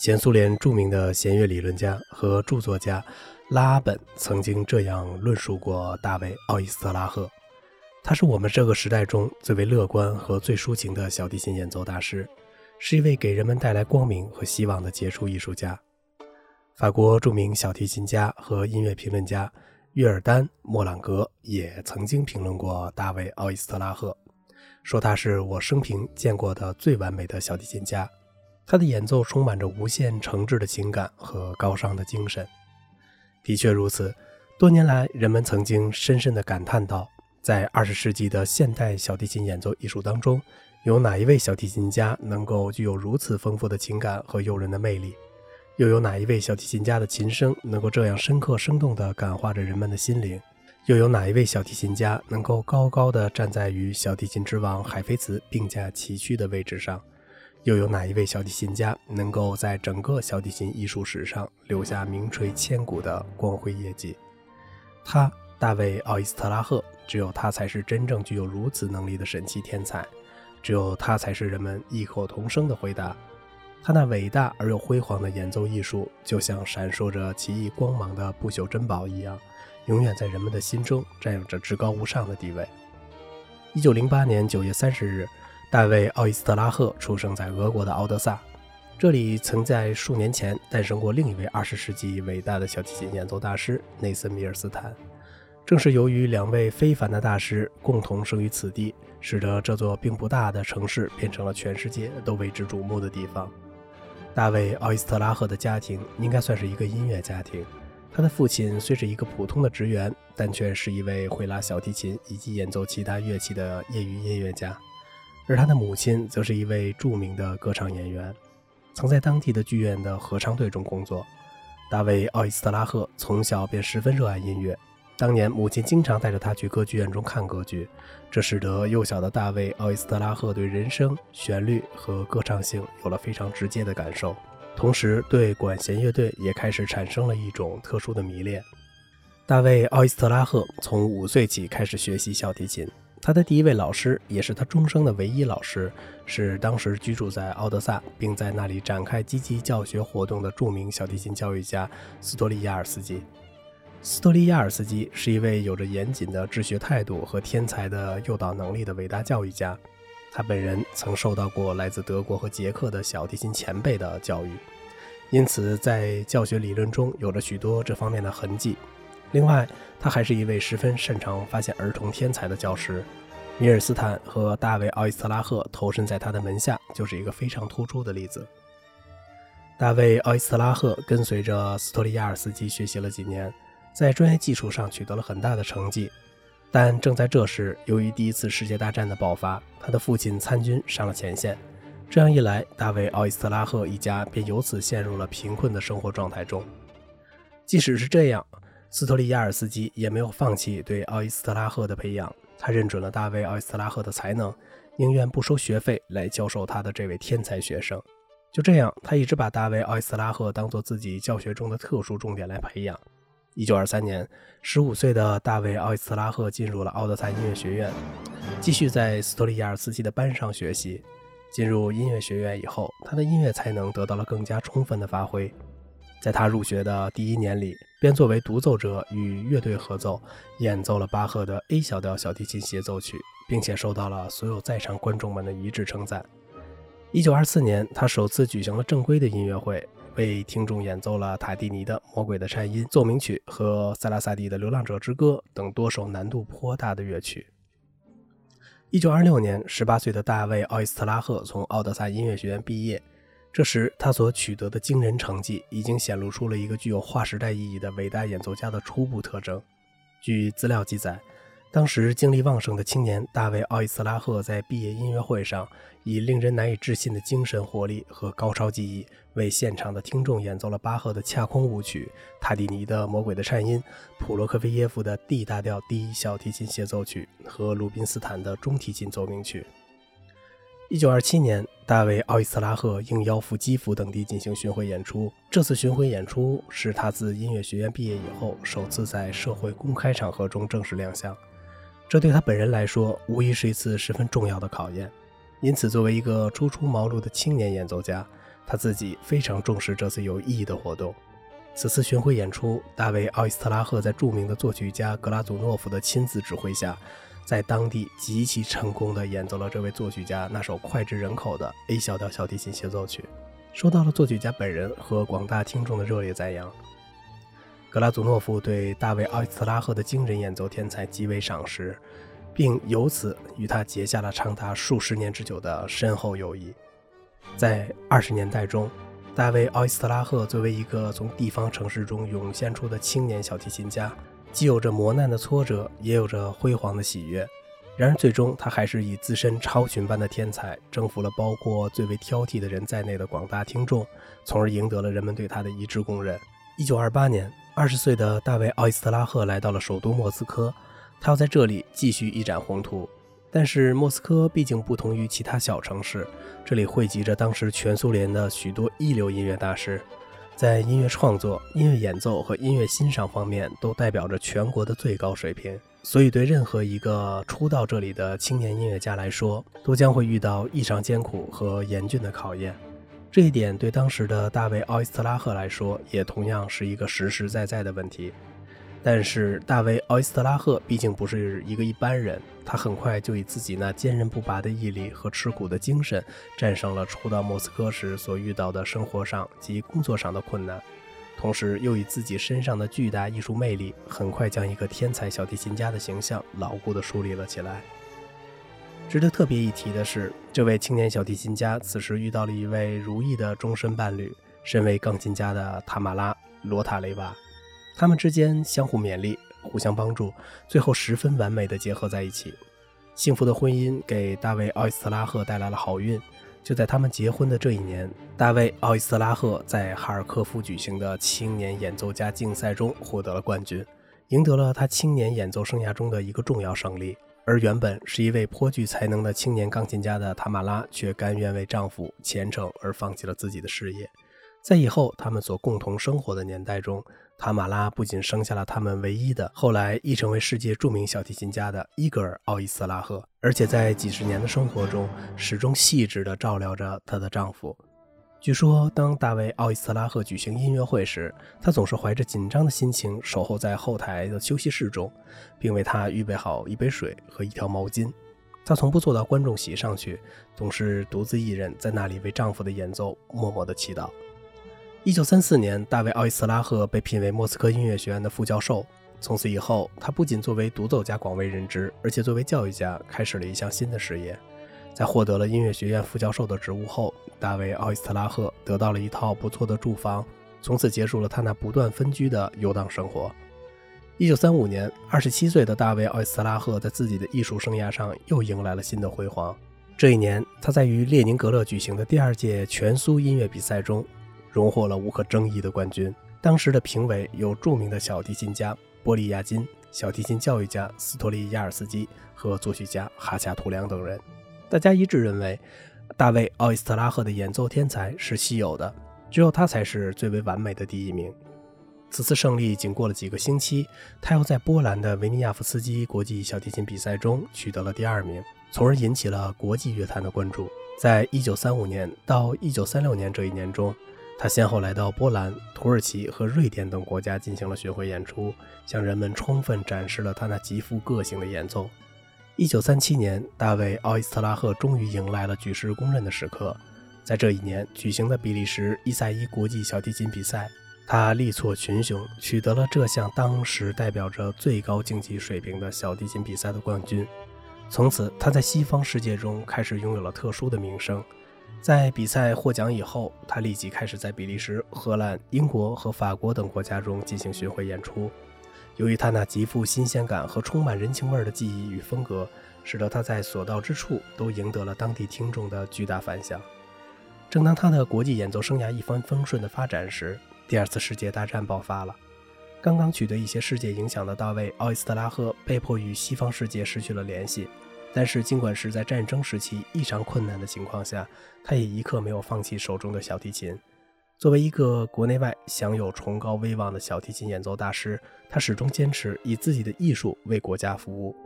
前苏联著名的弦乐理论家和著作家拉本曾经这样论述过大卫·奥伊斯特拉赫：他是我们这个时代中最为乐观和最抒情的小提琴演奏大师，是一位给人们带来光明和希望的杰出艺术家。法国著名小提琴家和音乐评论家约尔丹·莫朗格也曾经评论过大卫·奥伊斯特拉赫。说他是我生平见过的最完美的小提琴家，他的演奏充满着无限诚挚的情感和高尚的精神。的确如此，多年来人们曾经深深地感叹到，在二十世纪的现代小提琴演奏艺术当中，有哪一位小提琴家能够具有如此丰富的情感和诱人的魅力？又有哪一位小提琴家的琴声能够这样深刻生动地感化着人们的心灵？又有哪一位小提琴家能够高高的站在与小提琴之王海菲茨并驾齐驱的位置上？又有哪一位小提琴家能够在整个小提琴艺术史上留下名垂千古的光辉业绩？他，大卫·奥伊斯特拉赫，只有他才是真正具有如此能力的神奇天才，只有他才是人们异口同声的回答。他那伟大而又辉煌的演奏艺术，就像闪烁着奇异光芒的不朽珍宝一样。永远在人们的心中占有着至高无上的地位。一九零八年九月三十日，大卫·奥伊斯特拉赫出生在俄国的敖德萨，这里曾在数年前诞生过另一位二十世纪伟大的小提琴演奏大师内森·米尔斯坦。正是由于两位非凡的大师共同生于此地，使得这座并不大的城市变成了全世界都为之瞩目的地方。大卫·奥伊斯特拉赫的家庭应该算是一个音乐家庭。他的父亲虽是一个普通的职员，但却是一位会拉小提琴以及演奏其他乐器的业余音乐家，而他的母亲则是一位著名的歌唱演员，曾在当地的剧院的合唱队中工作。大卫·奥伊斯特拉赫从小便十分热爱音乐，当年母亲经常带着他去歌剧院中看歌剧，这使得幼小的大卫·奥伊斯特拉赫对人声、旋律和歌唱性有了非常直接的感受。同时，对管弦乐队也开始产生了一种特殊的迷恋。大卫·奥伊斯特拉赫从五岁起开始学习小提琴，他的第一位老师，也是他终生的唯一老师，是当时居住在奥德萨，并在那里展开积极教学活动的著名小提琴教育家斯托利亚尔斯基。斯托利亚尔斯基是一位有着严谨的治学态度和天才的诱导能力的伟大教育家。他本人曾受到过来自德国和捷克的小提琴前辈的教育，因此在教学理论中有着许多这方面的痕迹。另外，他还是一位十分擅长发现儿童天才的教师。米尔斯坦和大卫·奥伊斯特拉赫投身在他的门下，就是一个非常突出的例子。大卫·奥伊斯特拉赫跟随着斯托利亚尔斯基学习了几年，在专业技术上取得了很大的成绩。但正在这时，由于第一次世界大战的爆发，他的父亲参军上了前线。这样一来，大卫·奥伊斯特拉赫一家便由此陷入了贫困的生活状态中。即使是这样，斯托利亚尔斯基也没有放弃对奥伊斯特拉赫的培养。他认准了大卫·奥伊斯特拉赫的才能，宁愿不收学费来教授他的这位天才学生。就这样，他一直把大卫·奥伊斯特拉赫当做自己教学中的特殊重点来培养。一九二三年，十五岁的大卫·奥伊斯特拉赫进入了奥德赛音乐学院，继续在斯托利亚尔斯基的班上学习。进入音乐学院以后，他的音乐才能得到了更加充分的发挥。在他入学的第一年里，便作为独奏者与乐队合奏，演奏了巴赫的 A 小调小提琴协奏曲，并且受到了所有在场观众们的一致称赞。一九二四年，他首次举行了正规的音乐会。为听众演奏了塔蒂尼的《魔鬼的颤音》奏鸣曲和塞拉萨蒂的《流浪者之歌》等多首难度颇大的乐曲。一九二六年，十八岁的大卫·奥伊斯特拉赫从奥德萨音乐学院毕业。这时，他所取得的惊人成绩已经显露出了一个具有划时代意义的伟大演奏家的初步特征。据资料记载。当时精力旺盛的青年大卫·奥伊斯拉赫在毕业音乐会上，以令人难以置信的精神活力和高超技艺，为现场的听众演奏了巴赫的恰空舞曲、塔蒂尼的《魔鬼的颤音》、普罗科菲耶夫的 D 大调第一小提琴协奏曲和鲁宾斯坦的中提琴奏鸣曲。一九二七年，大卫·奥伊斯拉赫应邀赴基辅等地进行巡回演出。这次巡回演出是他自音乐学院毕业以后首次在社会公开场合中正式亮相。这对他本人来说，无疑是一次十分重要的考验。因此，作为一个初出茅庐的青年演奏家，他自己非常重视这次有意义的活动。此次巡回演出，大卫·奥伊斯特拉赫在著名的作曲家格拉祖诺夫的亲自指挥下，在当地极其成功地演奏了这位作曲家那首脍炙人口的 A 小调小提琴协奏曲，受到了作曲家本人和广大听众的热烈赞扬。格拉祖诺夫对大卫·奥伊斯特拉赫的惊人演奏天才极为赏识，并由此与他结下了长达数十年之久的深厚友谊。在二十年代中，大卫·奥伊斯特拉赫作为一个从地方城市中涌现出的青年小提琴家，既有着磨难的挫折，也有着辉煌的喜悦。然而，最终他还是以自身超群般的天才，征服了包括最为挑剔的人在内的广大听众，从而赢得了人们对他的一致公认。一九二八年，二十岁的大卫·奥伊斯特拉赫来到了首都莫斯科，他要在这里继续一展宏图。但是莫斯科毕竟不同于其他小城市，这里汇集着当时全苏联的许多一流音乐大师，在音乐创作、音乐演奏和音乐欣赏方面都代表着全国的最高水平。所以，对任何一个初到这里的青年音乐家来说，都将会遇到异常艰苦和严峻的考验。这一点对当时的大卫·奥伊斯特拉赫来说，也同样是一个实实在在的问题。但是大卫·奥伊斯特拉赫毕竟不是一个一般人，他很快就以自己那坚韧不拔的毅力和吃苦的精神，战胜了初到莫斯科时所遇到的生活上及工作上的困难，同时又以自己身上的巨大艺术魅力，很快将一个天才小提琴家的形象牢固地树立了起来。值得特别一提的是，这位青年小提琴家此时遇到了一位如意的终身伴侣，身为钢琴家的塔马拉·罗塔雷娃。他们之间相互勉励，互相帮助，最后十分完美的结合在一起。幸福的婚姻给大卫·奥伊斯特拉赫带来了好运。就在他们结婚的这一年，大卫·奥伊斯特拉赫在哈尔科夫举行的青年演奏家竞赛中获得了冠军，赢得了他青年演奏生涯中的一个重要胜利。而原本是一位颇具才能的青年钢琴家的塔马拉，却甘愿为丈夫虔诚而放弃了自己的事业。在以后他们所共同生活的年代中，塔马拉不仅生下了他们唯一的、后来亦成为世界著名小提琴家的伊格尔·奥伊斯拉赫，而且在几十年的生活中，始终细致地照料着她的丈夫。据说，当大卫·奥伊斯拉赫举行音乐会时，他总是怀着紧张的心情守候在后台的休息室中，并为他预备好一杯水和一条毛巾。她从不坐到观众席上去，总是独自一人在那里为丈夫的演奏默默地祈祷。一九三四年，大卫·奥伊斯拉赫被聘为莫斯科音乐学院的副教授。从此以后，他不仅作为独奏家广为人知，而且作为教育家开始了一项新的事业。在获得了音乐学院副教授的职务后，大卫·奥伊斯拉赫得到了一套不错的住房，从此结束了他那不断分居的游荡生活。一九三五年，二十七岁的大卫·奥伊斯拉赫在自己的艺术生涯上又迎来了新的辉煌。这一年，他在于列宁格勒举行的第二届全苏音乐比赛中。荣获了无可争议的冠军。当时的评委有著名的小提琴家波利亚金、小提琴教育家斯托利亚尔斯基和作曲家哈恰图良等人。大家一致认为，大卫·奥伊斯特拉赫的演奏天才是稀有的，只有他才是最为完美的第一名。此次胜利仅过了几个星期，他又在波兰的维尼亚夫斯基国际小提琴比赛中取得了第二名，从而引起了国际乐坛的关注。在一九三五年到一九三六年这一年中，他先后来到波兰、土耳其和瑞典等国家进行了巡回演出，向人们充分展示了他那极富个性的演奏。一九三七年，大卫·奥伊斯特拉赫终于迎来了举世公认的时刻，在这一年举行的比利时伊赛伊国际小提琴比赛，他力挫群雄，取得了这项当时代表着最高竞技水平的小提琴比赛的冠军。从此，他在西方世界中开始拥有了特殊的名声。在比赛获奖以后，他立即开始在比利时、荷兰、英国和法国等国家中进行巡回演出。由于他那极富新鲜感和充满人情味的技艺与风格，使得他在所到之处都赢得了当地听众的巨大反响。正当他的国际演奏生涯一帆风顺的发展时，第二次世界大战爆发了。刚刚取得一些世界影响的大卫·奥伊斯特拉赫被迫与西方世界失去了联系。但是，尽管是在战争时期异常困难的情况下，他也一刻没有放弃手中的小提琴。作为一个国内外享有崇高威望的小提琴演奏大师，他始终坚持以自己的艺术为国家服务。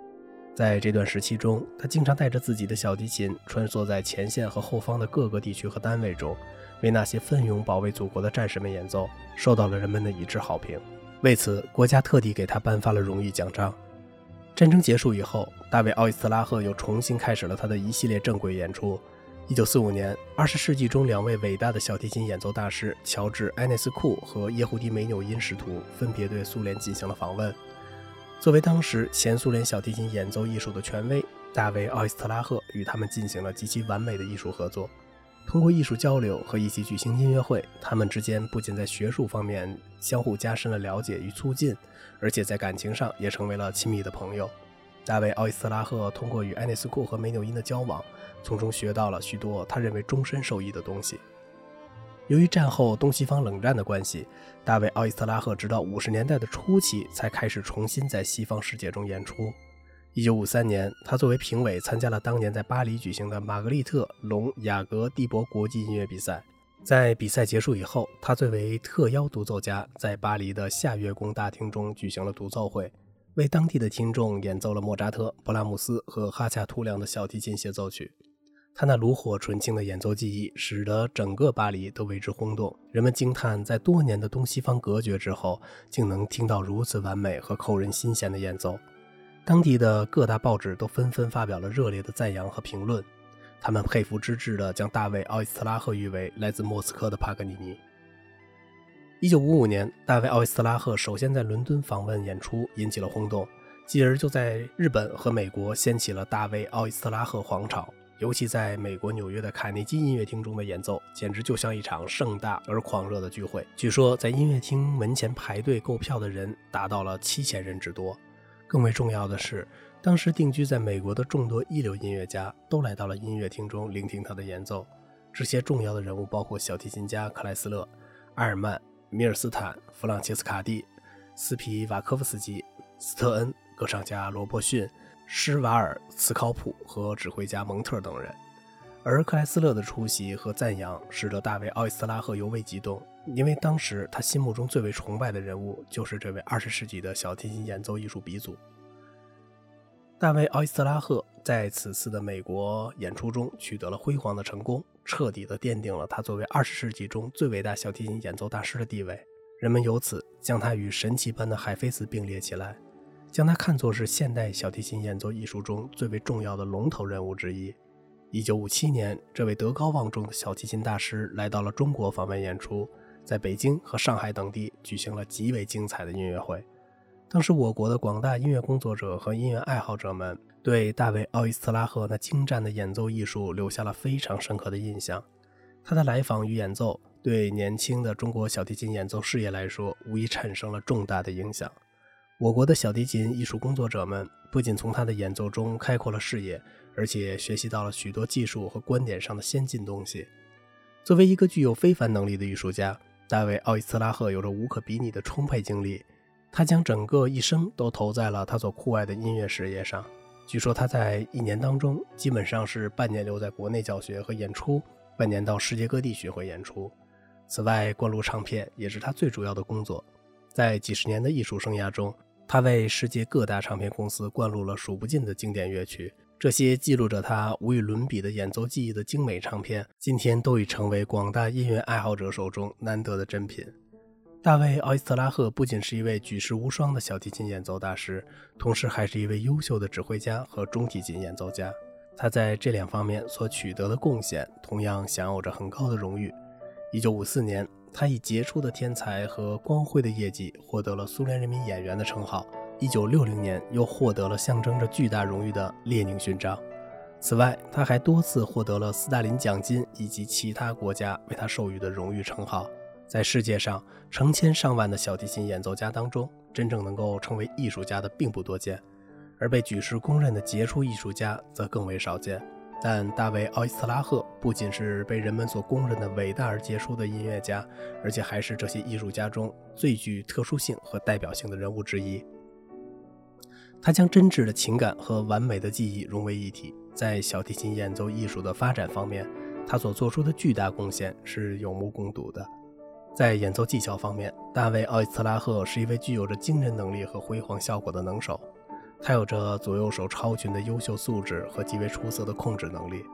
在这段时期中，他经常带着自己的小提琴穿梭在前线和后方的各个地区和单位中，为那些奋勇保卫祖国的战士们演奏，受到了人们的一致好评。为此，国家特地给他颁发了荣誉奖章。战争结束以后，大卫·奥伊斯拉赫又重新开始了他的一系列正规演出。1945年，20世纪中两位伟大的小提琴演奏大师乔治·埃内斯库和耶胡迪·梅纽因使徒分别对苏联进行了访问。作为当时前苏联小提琴演奏艺术的权威，大卫·奥伊斯特拉赫与他们进行了极其完美的艺术合作。通过艺术交流和一起举行音乐会，他们之间不仅在学术方面相互加深了了解与促进，而且在感情上也成为了亲密的朋友。大卫·奥伊斯特拉赫通过与埃内斯库和梅纽因的交往，从中学到了许多他认为终身受益的东西。由于战后东西方冷战的关系，大卫·奥伊斯特拉赫直到五十年代的初期才开始重新在西方世界中演出。一九五三年，他作为评委参加了当年在巴黎举行的玛格丽特·隆雅格蒂博国际音乐比赛。在比赛结束以后，他作为特邀独奏家，在巴黎的夏月宫大厅中举行了独奏会，为当地的听众演奏了莫扎特、布拉姆斯和哈恰图良的小提琴协奏曲。他那炉火纯青的演奏技艺，使得整个巴黎都为之轰动。人们惊叹，在多年的东西方隔绝之后，竟能听到如此完美和扣人心弦的演奏。当地的各大报纸都纷纷发表了热烈的赞扬和评论。他们佩服之至的将大卫·奥伊斯特拉赫誉为来自莫斯科的帕格尼尼。1955年，大卫·奥伊斯特拉赫首先在伦敦访问演出，引起了轰动，继而就在日本和美国掀起了大卫·奥伊斯特拉赫狂潮。尤其在美国纽约的卡内基音乐厅中的演奏，简直就像一场盛大而狂热的聚会。据说，在音乐厅门前排队购票的人达到了七千人之多。更为重要的是，当时定居在美国的众多一流音乐家都来到了音乐厅中聆听他的演奏。这些重要的人物包括小提琴家克莱斯勒、埃尔曼、米尔斯坦、弗朗切斯卡蒂、斯皮瓦科夫斯基、斯特恩、歌唱家罗伯逊。施瓦尔茨考普和指挥家蒙特等人，而克莱斯勒的出席和赞扬使得大卫·奥伊斯拉赫尤为激动，因为当时他心目中最为崇拜的人物就是这位二十世纪的小提琴演奏艺术鼻祖。大卫·奥伊斯拉赫在此次的美国演出中取得了辉煌的成功，彻底的奠定了他作为二十世纪中最伟大小提琴演奏大师的地位，人们由此将他与神奇般的海菲斯并列起来。将他看作是现代小提琴演奏艺术中最为重要的龙头人物之一。一九五七年，这位德高望重的小提琴大师来到了中国访问演出，在北京和上海等地举行了极为精彩的音乐会。当时，我国的广大音乐工作者和音乐爱好者们对大卫·奥伊斯特拉赫那精湛的演奏艺术留下了非常深刻的印象。他的来访与演奏，对年轻的中国小提琴演奏事业来说，无疑产生了重大的影响。我国的小提琴艺术工作者们不仅从他的演奏中开阔了视野，而且学习到了许多技术和观点上的先进东西。作为一个具有非凡能力的艺术家，大卫·奥伊斯拉赫有着无可比拟的充沛精力。他将整个一生都投在了他所酷爱的音乐事业上。据说他在一年当中基本上是半年留在国内教学和演出，半年到世界各地巡回演出。此外，灌录唱片也是他最主要的工作。在几十年的艺术生涯中，他为世界各大唱片公司灌录了数不尽的经典乐曲，这些记录着他无与伦比的演奏技艺的精美唱片，今天都已成为广大音乐爱好者手中难得的珍品。大卫·奥伊斯特拉赫不仅是一位举世无双的小提琴演奏大师，同时还是一位优秀的指挥家和中提琴演奏家。他在这两方面所取得的贡献，同样享有着很高的荣誉。1954年。他以杰出的天才和光辉的业绩获得了苏联人民演员的称号。一九六零年，又获得了象征着巨大荣誉的列宁勋章。此外，他还多次获得了斯大林奖金以及其他国家为他授予的荣誉称号。在世界上成千上万的小提琴演奏家当中，真正能够成为艺术家的并不多见，而被举世公认的杰出艺术家则更为少见。但大卫·奥伊斯拉赫不仅是被人们所公认的伟大而杰出的音乐家，而且还是这些艺术家中最具特殊性和代表性的人物之一。他将真挚的情感和完美的技艺融为一体，在小提琴演奏艺术的发展方面，他所做出的巨大贡献是有目共睹的。在演奏技巧方面，大卫·奥伊斯特拉赫是一位具有着惊人能力和辉煌效果的能手。他有着左右手超群的优秀素质和极为出色的控制能力。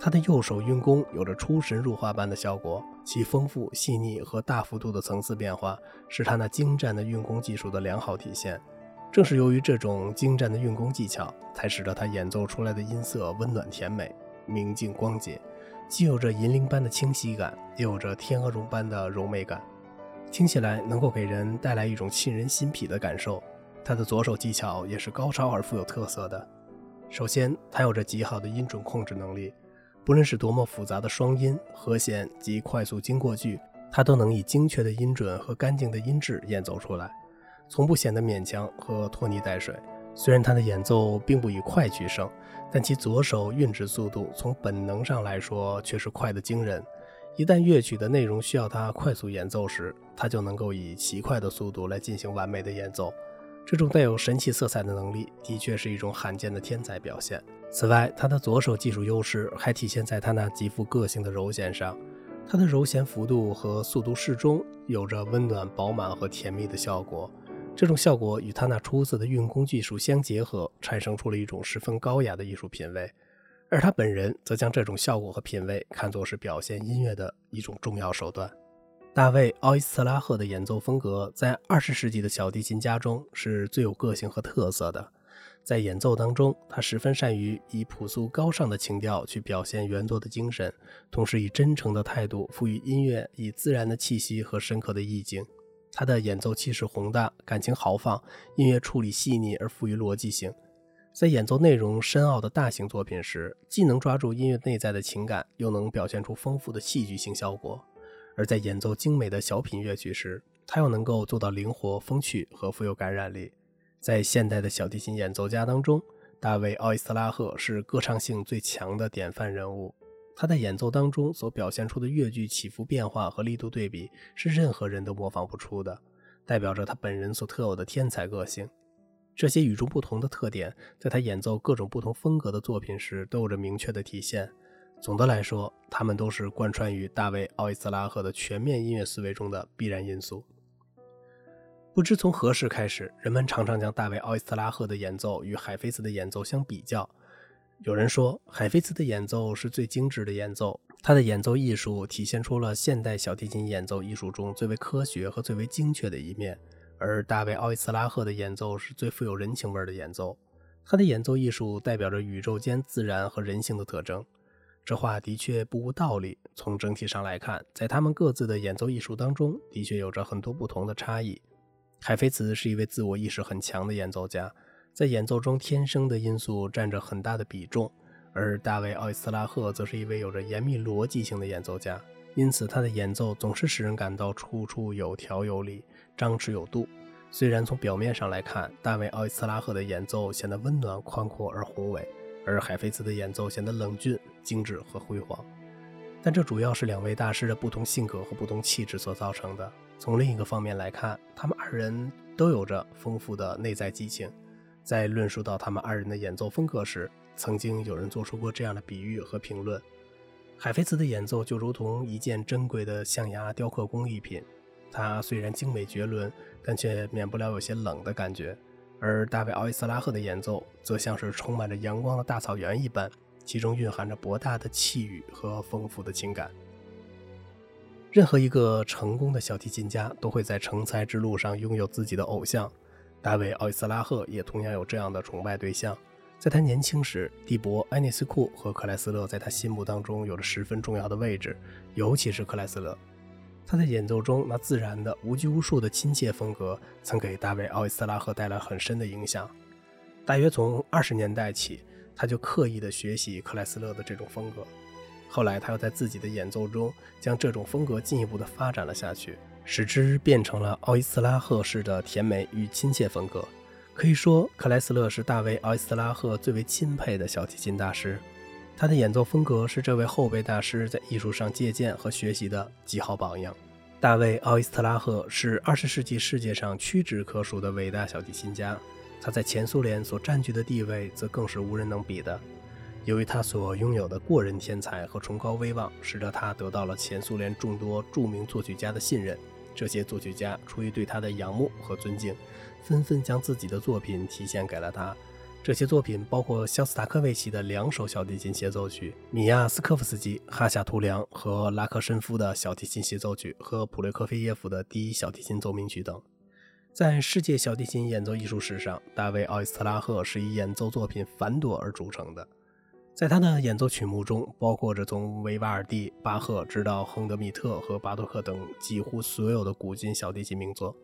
他的右手运弓有着出神入化般的效果，其丰富、细腻和大幅度的层次变化，是他那精湛的运弓技术的良好体现。正是由于这种精湛的运弓技巧，才使得他演奏出来的音色温暖甜美、明净光洁，既有着银铃般的清晰感，又有着天鹅绒般的柔美感，听起来能够给人带来一种沁人心脾的感受。他的左手技巧也是高超而富有特色的。首先，他有着极好的音准控制能力，不论是多么复杂的双音、和弦及快速经过句，他都能以精确的音准和干净的音质演奏出来。从不显得勉强和拖泥带水。虽然他的演奏并不以快取胜，但其左手运指速度从本能上来说却是快得惊人。一旦乐曲的内容需要他快速演奏时，他就能够以奇快的速度来进行完美的演奏。这种带有神奇色彩的能力，的确是一种罕见的天才表现。此外，他的左手技术优势还体现在他那极富个性的柔弦上。他的柔弦幅度和速度适中，有着温暖、饱满和甜蜜的效果。这种效果与他那出色的运弓技术相结合，产生出了一种十分高雅的艺术品味。而他本人则将这种效果和品味看作是表现音乐的一种重要手段。大卫·奥伊斯特拉赫的演奏风格在二十世纪的小提琴家中是最有个性和特色的。在演奏当中，他十分善于以朴素高尚的情调去表现原作的精神，同时以真诚的态度赋予音乐以自然的气息和深刻的意境。他的演奏气势宏大，感情豪放，音乐处理细腻而富于逻辑性。在演奏内容深奥的大型作品时，既能抓住音乐内在的情感，又能表现出丰富的戏剧性效果；而在演奏精美的小品乐曲时，他又能够做到灵活、风趣和富有感染力。在现代的小提琴演奏家当中，大卫·奥伊斯拉赫是歌唱性最强的典范人物。他在演奏当中所表现出的乐句起伏变化和力度对比，是任何人都模仿不出的，代表着他本人所特有的天才个性。这些与众不同的特点，在他演奏各种不同风格的作品时都有着明确的体现。总的来说，他们都是贯穿于大卫·奥伊斯拉赫的全面音乐思维中的必然因素。不知从何时开始，人们常常将大卫·奥伊斯拉赫的演奏与海菲茨的演奏相比较。有人说，海菲茨的演奏是最精致的演奏，他的演奏艺术体现出了现代小提琴演奏艺术中最为科学和最为精确的一面。而大卫·奥伊斯拉赫的演奏是最富有人情味的演奏，他的演奏艺术代表着宇宙间自然和人性的特征。这话的确不无道理。从整体上来看，在他们各自的演奏艺术当中，的确有着很多不同的差异。海菲茨是一位自我意识很强的演奏家。在演奏中，天生的因素占着很大的比重，而大卫·奥伊斯拉赫则是一位有着严密逻辑性的演奏家，因此他的演奏总是使人感到处处有条有理、张弛有度。虽然从表面上来看，大卫·奥伊斯拉赫的演奏显得温暖、宽阔而宏伟，而海菲茨的演奏显得冷峻、精致和辉煌，但这主要是两位大师的不同性格和不同气质所造成的。从另一个方面来看，他们二人都有着丰富的内在激情。在论述到他们二人的演奏风格时，曾经有人做出过这样的比喻和评论：海菲茨的演奏就如同一件珍贵的象牙雕刻工艺品，它虽然精美绝伦，但却免不了有些冷的感觉；而大卫·奥伊斯拉赫的演奏则像是充满着阳光的大草原一般，其中蕴含着博大的气宇和丰富的情感。任何一个成功的小提琴家都会在成才之路上拥有自己的偶像。大卫·奥伊斯拉赫也同样有这样的崇拜对象。在他年轻时，蒂博、埃涅斯库和克莱斯勒在他心目当中有着十分重要的位置，尤其是克莱斯勒。他在演奏中那自然的、无拘无束的亲切风格，曾给大卫·奥伊斯拉赫带来很深的影响。大约从二十年代起，他就刻意地学习克莱斯勒的这种风格。后来，他又在自己的演奏中将这种风格进一步地发展了下去。使之变成了奥伊斯拉赫式的甜美与亲切风格。可以说，克莱斯勒是大卫·奥伊斯拉赫最为钦佩的小提琴大师。他的演奏风格是这位后辈大师在艺术上借鉴和学习的极好榜样。大卫·奥伊斯拉赫是二十世纪世界上屈指可数的伟大小提琴家。他在前苏联所占据的地位则更是无人能比的。由于他所拥有的过人天才和崇高威望，使得他得到了前苏联众多著名作曲家的信任。这些作曲家出于对他的仰慕和尊敬，纷纷将自己的作品提献给了他，这些作品包括肖斯塔科维奇的两首小提琴协奏曲、米亚斯科夫斯基、哈夏图良和拉克申夫的小提琴协奏曲和普列科菲耶夫的第一小提琴奏鸣曲等。在世界小提琴演奏艺术史上，大卫·奥伊斯特拉赫是以演奏作品繁多而著称的。在他的演奏曲目中，包括着从维瓦尔第、巴赫直到亨德米特和巴托克等几乎所有的古今小提琴名作。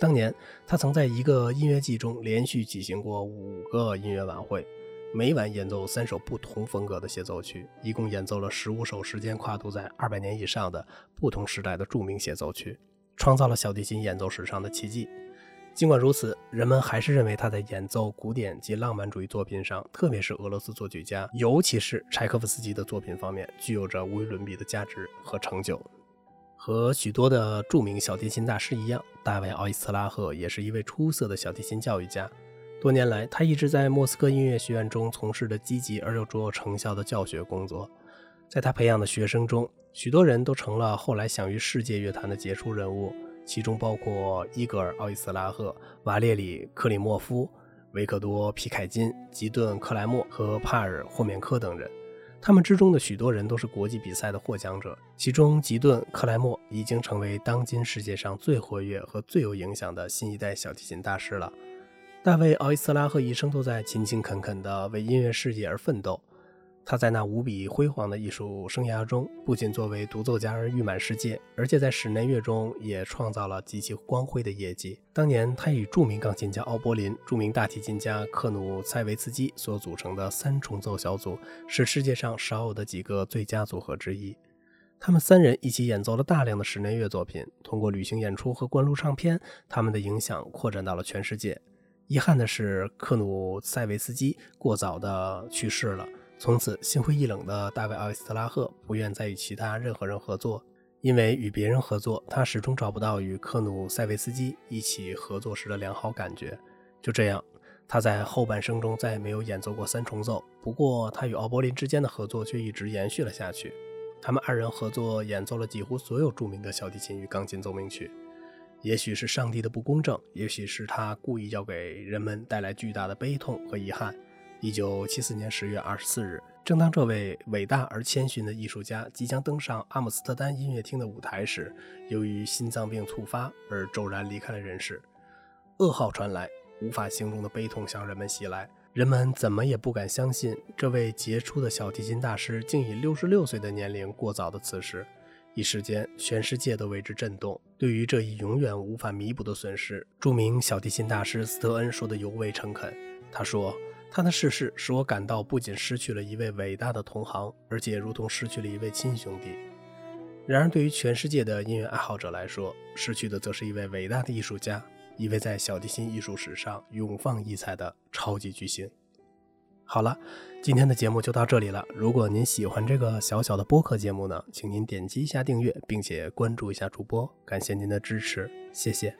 当年，他曾在一个音乐季中连续举行过五个音乐晚会，每晚演奏三首不同风格的协奏曲，一共演奏了十五首时间跨度在二百年以上的不同时代的著名协奏曲，创造了小提琴演奏史上的奇迹。尽管如此，人们还是认为他在演奏古典及浪漫主义作品上，特别是俄罗斯作曲家，尤其是柴可夫斯基的作品方面，具有着无与伦比的价值和成就。和许多的著名小提琴大师一样，大卫·奥伊斯拉赫也是一位出色的小提琴教育家。多年来，他一直在莫斯科音乐学院中从事着积极而又卓有成效的教学工作。在他培养的学生中，许多人都成了后来享誉世界乐坛的杰出人物，其中包括伊格尔·奥伊斯拉赫、瓦列里·克里莫夫、维克多·皮凯金、吉顿·克莱默和帕尔·霍缅科等人。他们之中的许多人都是国际比赛的获奖者，其中吉顿·克莱默已经成为当今世界上最活跃和最有影响的新一代小提琴大师了。大卫·奥伊斯拉赫一生都在勤勤恳恳地为音乐事业而奋斗。他在那无比辉煌的艺术生涯中，不仅作为独奏家而誉满世界，而且在室内乐中也创造了极其光辉的业绩。当年，他与著名钢琴家奥柏林、著名大提琴家克努塞维茨基所组成的三重奏小组，是世界上少有的几个最佳组合之一。他们三人一起演奏了大量的室内乐作品，通过旅行演出和灌录唱片，他们的影响扩展到了全世界。遗憾的是，克努塞维茨基过早的去世了。从此，心灰意冷的大卫·奥伊斯特拉赫不愿再与其他任何人合作，因为与别人合作，他始终找不到与克努塞维斯基一起合作时的良好感觉。就这样，他在后半生中再也没有演奏过三重奏。不过，他与奥柏林之间的合作却一直延续了下去。他们二人合作演奏了几乎所有著名的小提琴与钢琴奏鸣曲。也许是上帝的不公正，也许是他故意要给人们带来巨大的悲痛和遗憾。一九七四年十月二十四日，正当这位伟大而谦逊的艺术家即将登上阿姆斯特丹音乐厅的舞台时，由于心脏病突发而骤然离开了人世。噩耗传来，无法形容的悲痛向人们袭来，人们怎么也不敢相信，这位杰出的小提琴大师竟以六十六岁的年龄过早的辞世。一时间，全世界都为之震动。对于这一永远无法弥补的损失，著名小提琴大师斯特恩说的尤为诚恳。他说。他的逝世使我感到不仅失去了一位伟大的同行，而且如同失去了一位亲兄弟。然而，对于全世界的音乐爱好者来说，失去的则是一位伟大的艺术家，一位在小提琴艺术史上永放异彩的超级巨星。好了，今天的节目就到这里了。如果您喜欢这个小小的播客节目呢，请您点击一下订阅，并且关注一下主播，感谢您的支持，谢谢。